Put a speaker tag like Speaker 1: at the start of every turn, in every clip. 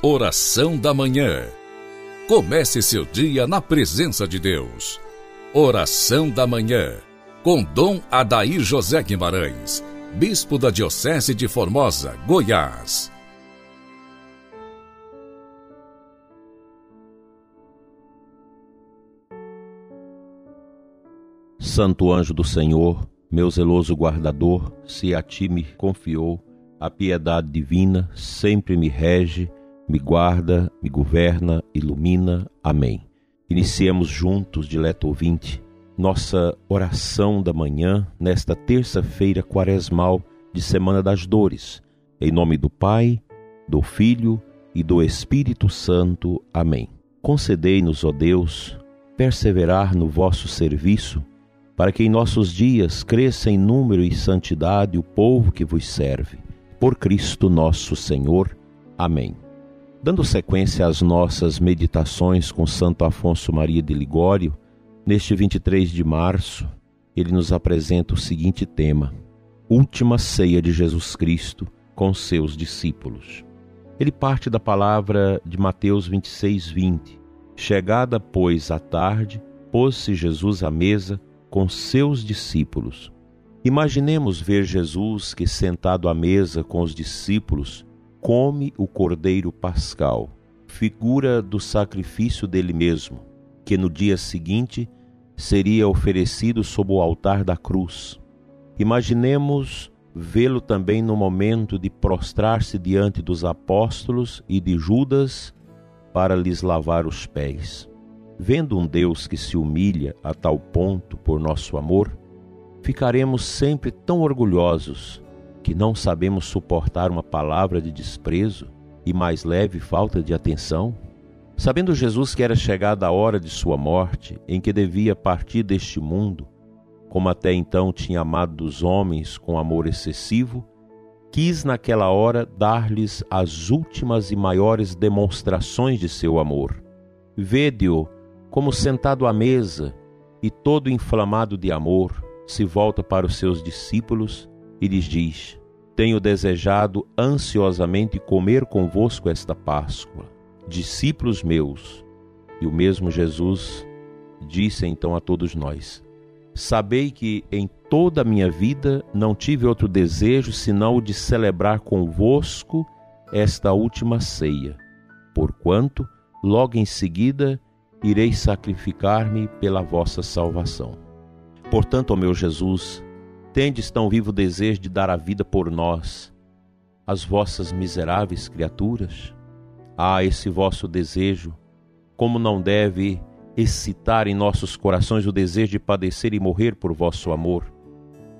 Speaker 1: Oração da Manhã. Comece seu dia na presença de Deus. Oração da Manhã. Com Dom Adair José Guimarães, Bispo da Diocese de Formosa, Goiás.
Speaker 2: Santo anjo do Senhor, meu zeloso guardador, se a ti me confiou, a piedade divina sempre me rege, me guarda, me governa, ilumina. Amém. Iniciemos juntos, dileto ouvinte, nossa oração da manhã nesta terça-feira quaresmal de Semana das Dores. Em nome do Pai, do Filho e do Espírito Santo. Amém. Concedei-nos, ó Deus, perseverar no vosso serviço, para que em nossos dias cresça em número e santidade o povo que vos serve por Cristo nosso Senhor. Amém. Dando sequência às nossas meditações com Santo Afonso Maria de Ligório, neste 23 de março, ele nos apresenta o seguinte tema: Última ceia de Jesus Cristo com seus discípulos. Ele parte da palavra de Mateus 26, 20. Chegada, pois, a tarde, pôs-se Jesus à mesa com seus discípulos. Imaginemos ver Jesus que, sentado à mesa com os discípulos, come o cordeiro pascal, figura do sacrifício dele mesmo, que no dia seguinte seria oferecido sob o altar da cruz. Imaginemos vê-lo também no momento de prostrar-se diante dos apóstolos e de Judas para lhes lavar os pés. Vendo um Deus que se humilha a tal ponto por nosso amor, ficaremos sempre tão orgulhosos que não sabemos suportar uma palavra de desprezo e mais leve falta de atenção? Sabendo Jesus que era chegada a hora de sua morte, em que devia partir deste mundo, como até então tinha amado os homens com amor excessivo, quis naquela hora dar-lhes as últimas e maiores demonstrações de seu amor. Vede-o como sentado à mesa e todo inflamado de amor, se volta para os seus discípulos e lhes diz: Tenho desejado ansiosamente comer convosco esta Páscoa, discípulos meus. E o mesmo Jesus disse então a todos nós: Sabei que em toda a minha vida não tive outro desejo senão o de celebrar convosco esta última ceia, porquanto logo em seguida irei sacrificar-me pela vossa salvação. Portanto, ó meu Jesus, tendes tão vivo desejo de dar a vida por nós, as vossas miseráveis criaturas? Ah, esse vosso desejo, como não deve excitar em nossos corações o desejo de padecer e morrer por vosso amor,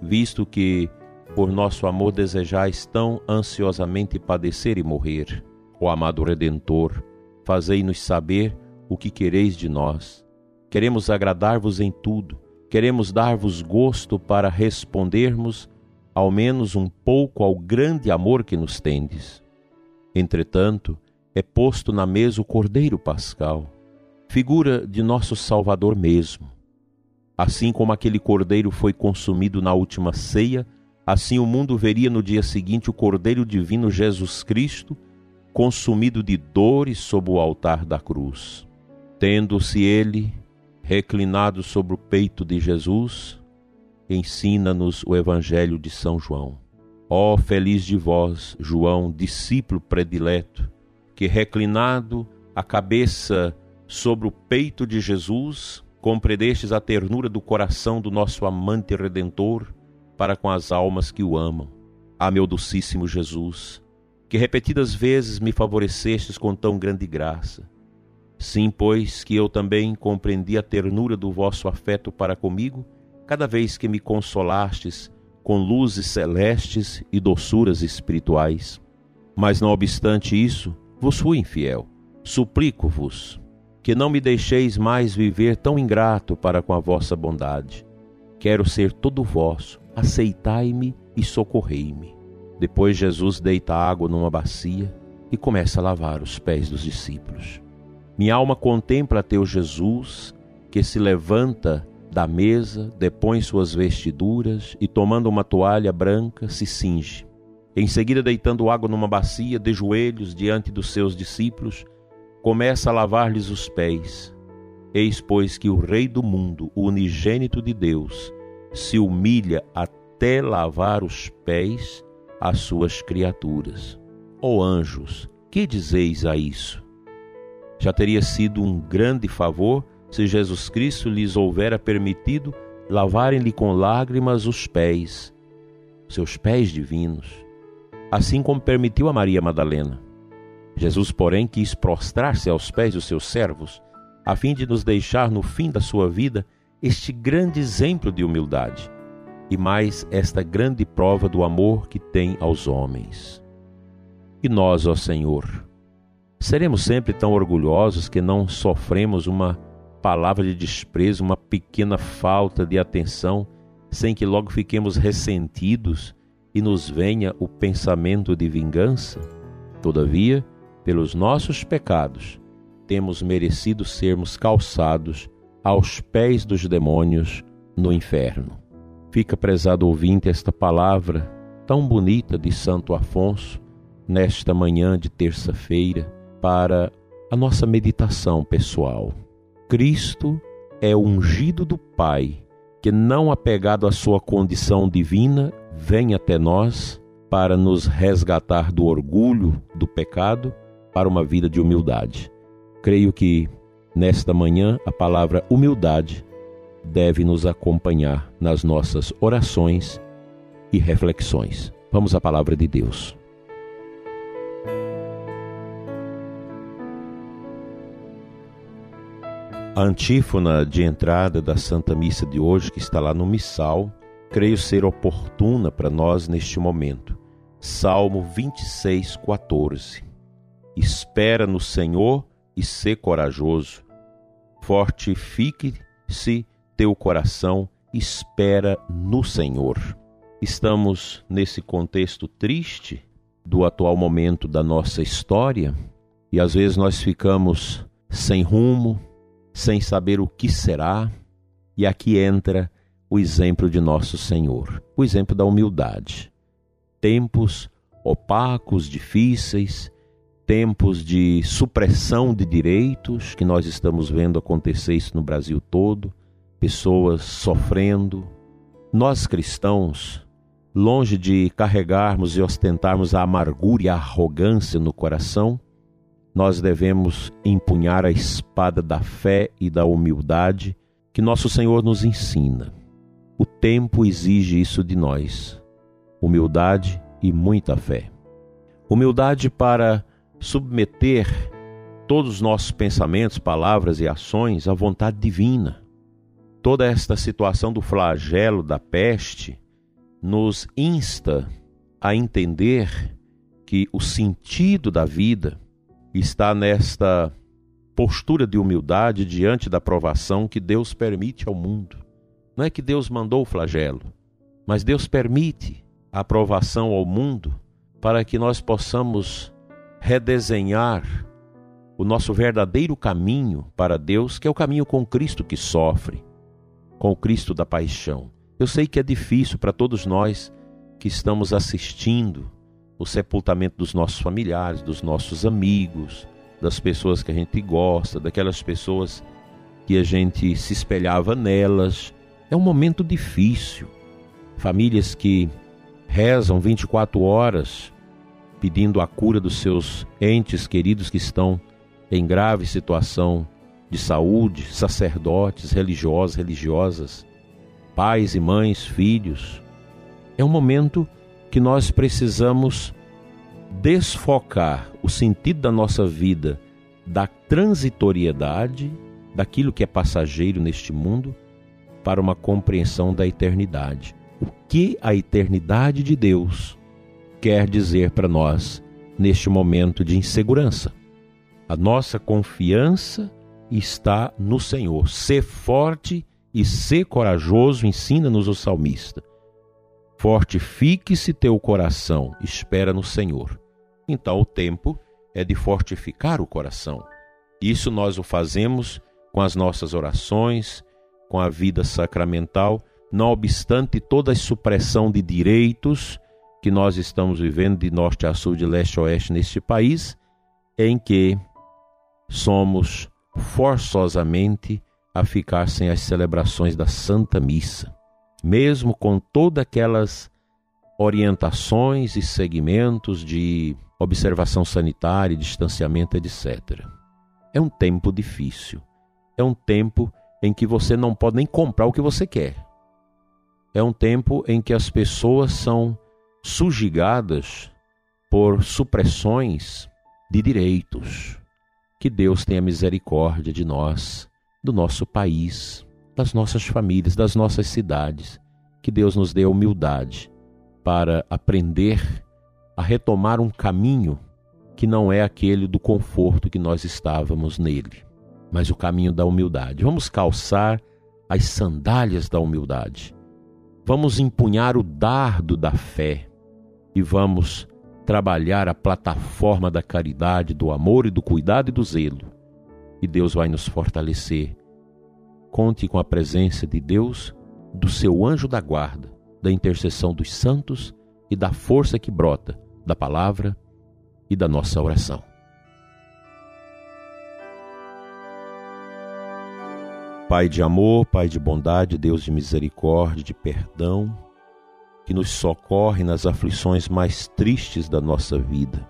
Speaker 2: visto que por nosso amor desejais tão ansiosamente padecer e morrer. Ó amado Redentor, fazei-nos saber o que quereis de nós. Queremos agradar-vos em tudo queremos dar-vos gosto para respondermos ao menos um pouco ao grande amor que nos tendes. Entretanto, é posto na mesa o Cordeiro Pascal, figura de nosso Salvador mesmo. Assim como aquele cordeiro foi consumido na última ceia, assim o mundo veria no dia seguinte o Cordeiro Divino Jesus Cristo consumido de dores sob o altar da cruz. Tendo-se ele reclinado sobre o peito de Jesus, ensina-nos o Evangelho de São João. Ó oh, feliz de vós, João, discípulo predileto, que reclinado a cabeça sobre o peito de Jesus, compreendestes a ternura do coração do nosso amante redentor para com as almas que o amam. Ah, meu docíssimo Jesus, que repetidas vezes me favorecestes com tão grande graça Sim, pois que eu também compreendi a ternura do vosso afeto para comigo, cada vez que me consolastes com luzes celestes e doçuras espirituais. Mas não obstante isso, vos fui infiel. Suplico-vos que não me deixeis mais viver tão ingrato para com a vossa bondade. Quero ser todo vosso, aceitai-me e socorrei-me. Depois Jesus deita água numa bacia e começa a lavar os pés dos discípulos. Minha alma contempla teu Jesus, que se levanta da mesa, depõe suas vestiduras e, tomando uma toalha branca, se cinge. Em seguida, deitando água numa bacia, de joelhos diante dos seus discípulos, começa a lavar-lhes os pés. Eis, pois, que o Rei do mundo, o unigênito de Deus, se humilha até lavar os pés às suas criaturas. Ó oh, anjos, que dizeis a isso? Já teria sido um grande favor se Jesus Cristo lhes houvera permitido lavarem-lhe com lágrimas os pés, seus pés divinos, assim como permitiu a Maria Madalena. Jesus, porém, quis prostrar-se aos pés dos seus servos, a fim de nos deixar no fim da sua vida este grande exemplo de humildade e mais esta grande prova do amor que tem aos homens. E nós, ó Senhor, seremos sempre tão orgulhosos que não sofremos uma palavra de desprezo, uma pequena falta de atenção, sem que logo fiquemos ressentidos e nos venha o pensamento de vingança? Todavia, pelos nossos pecados, temos merecido sermos calçados aos pés dos demônios no inferno. Fica, prezado ouvinte, esta palavra tão bonita de Santo Afonso, nesta manhã de terça-feira, para a nossa meditação pessoal. Cristo é ungido do Pai, que, não apegado à sua condição divina, vem até nós para nos resgatar do orgulho do pecado para uma vida de humildade. Creio que nesta manhã a palavra humildade deve nos acompanhar nas nossas orações e reflexões. Vamos à palavra de Deus. A antífona de entrada da Santa Missa de hoje, que está lá no Missal, creio ser oportuna para nós neste momento. Salmo 26, 14. Espera no Senhor e sê corajoso. Fortifique-se teu coração, espera no Senhor. Estamos nesse contexto triste do atual momento da nossa história e às vezes nós ficamos sem rumo, sem saber o que será, e aqui entra o exemplo de nosso Senhor, o exemplo da humildade. Tempos opacos, difíceis, tempos de supressão de direitos, que nós estamos vendo acontecer isso no Brasil todo, pessoas sofrendo. Nós cristãos, longe de carregarmos e ostentarmos a amargura e a arrogância no coração, nós devemos empunhar a espada da fé e da humildade que nosso Senhor nos ensina. O tempo exige isso de nós: humildade e muita fé. Humildade para submeter todos os nossos pensamentos, palavras e ações à vontade divina. Toda esta situação do flagelo da peste nos insta a entender que o sentido da vida está nesta postura de humildade diante da provação que Deus permite ao mundo. Não é que Deus mandou o flagelo, mas Deus permite a provação ao mundo para que nós possamos redesenhar o nosso verdadeiro caminho para Deus, que é o caminho com Cristo que sofre, com o Cristo da paixão. Eu sei que é difícil para todos nós que estamos assistindo o sepultamento dos nossos familiares, dos nossos amigos, das pessoas que a gente gosta, daquelas pessoas que a gente se espelhava nelas. É um momento difícil. Famílias que rezam 24 horas pedindo a cura dos seus entes queridos que estão em grave situação de saúde, sacerdotes, religiosos, religiosas, pais e mães, filhos. É um momento que nós precisamos desfocar o sentido da nossa vida da transitoriedade, daquilo que é passageiro neste mundo, para uma compreensão da eternidade. O que a eternidade de Deus quer dizer para nós neste momento de insegurança? A nossa confiança está no Senhor. Ser forte e ser corajoso, ensina-nos o salmista. Fortifique-se teu coração, espera no Senhor. Então o tempo é de fortificar o coração. Isso nós o fazemos com as nossas orações, com a vida sacramental, não obstante toda a supressão de direitos que nós estamos vivendo de norte a sul, de leste a oeste neste país, em que somos forçosamente a ficar sem as celebrações da Santa Missa, mesmo com todas aquelas orientações e segmentos de observação sanitária, distanciamento, etc. É um tempo difícil. É um tempo em que você não pode nem comprar o que você quer. É um tempo em que as pessoas são sujigadas por supressões de direitos. Que Deus tenha misericórdia de nós, do nosso país, das nossas famílias, das nossas cidades. Que Deus nos dê humildade para aprender a retomar um caminho que não é aquele do conforto que nós estávamos nele, mas o caminho da humildade. Vamos calçar as sandálias da humildade. Vamos empunhar o dardo da fé e vamos trabalhar a plataforma da caridade, do amor e do cuidado e do zelo. E Deus vai nos fortalecer. Conte com a presença de Deus, do seu anjo da guarda, da intercessão dos santos e da força que brota da palavra e da nossa oração. Pai de amor, Pai de bondade, Deus de misericórdia, de perdão, que nos socorre nas aflições mais tristes da nossa vida.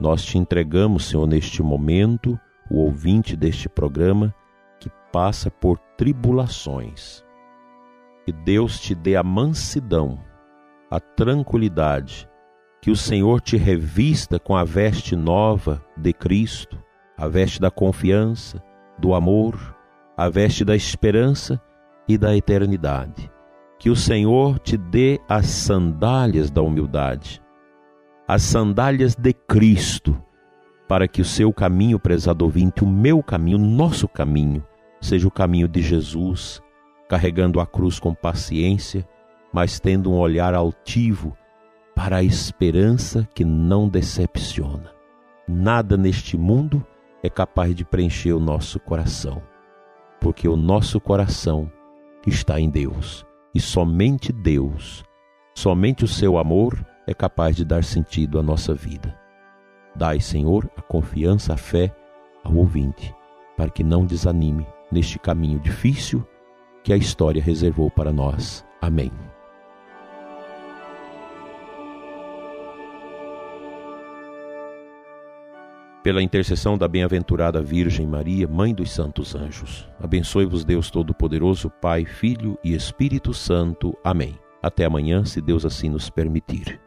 Speaker 2: Nós te entregamos, Senhor, neste momento, o ouvinte deste programa passa por tribulações. Que Deus te dê a mansidão, a tranquilidade que o Senhor te revista com a veste nova de Cristo, a veste da confiança, do amor, a veste da esperança e da eternidade. Que o Senhor te dê as sandálias da humildade, as sandálias de Cristo, para que o seu caminho, prezado ouvinte, o meu caminho, o nosso caminho, seja o caminho de Jesus, carregando a cruz com paciência, mas tendo um olhar altivo para a esperança que não decepciona. Nada neste mundo é capaz de preencher o nosso coração, porque o nosso coração está em Deus e somente Deus, somente o seu amor é capaz de dar sentido à nossa vida. Dai, Senhor, a confiança, a fé ao ouvinte, para que não desanime neste caminho difícil que a história reservou para nós. Amém. pela intercessão da bem-aventurada Virgem Maria, Mãe dos Santos Anjos. Abençoe-vos Deus Todo-Poderoso, Pai, Filho e Espírito Santo. Amém. Até amanhã, se Deus assim nos permitir.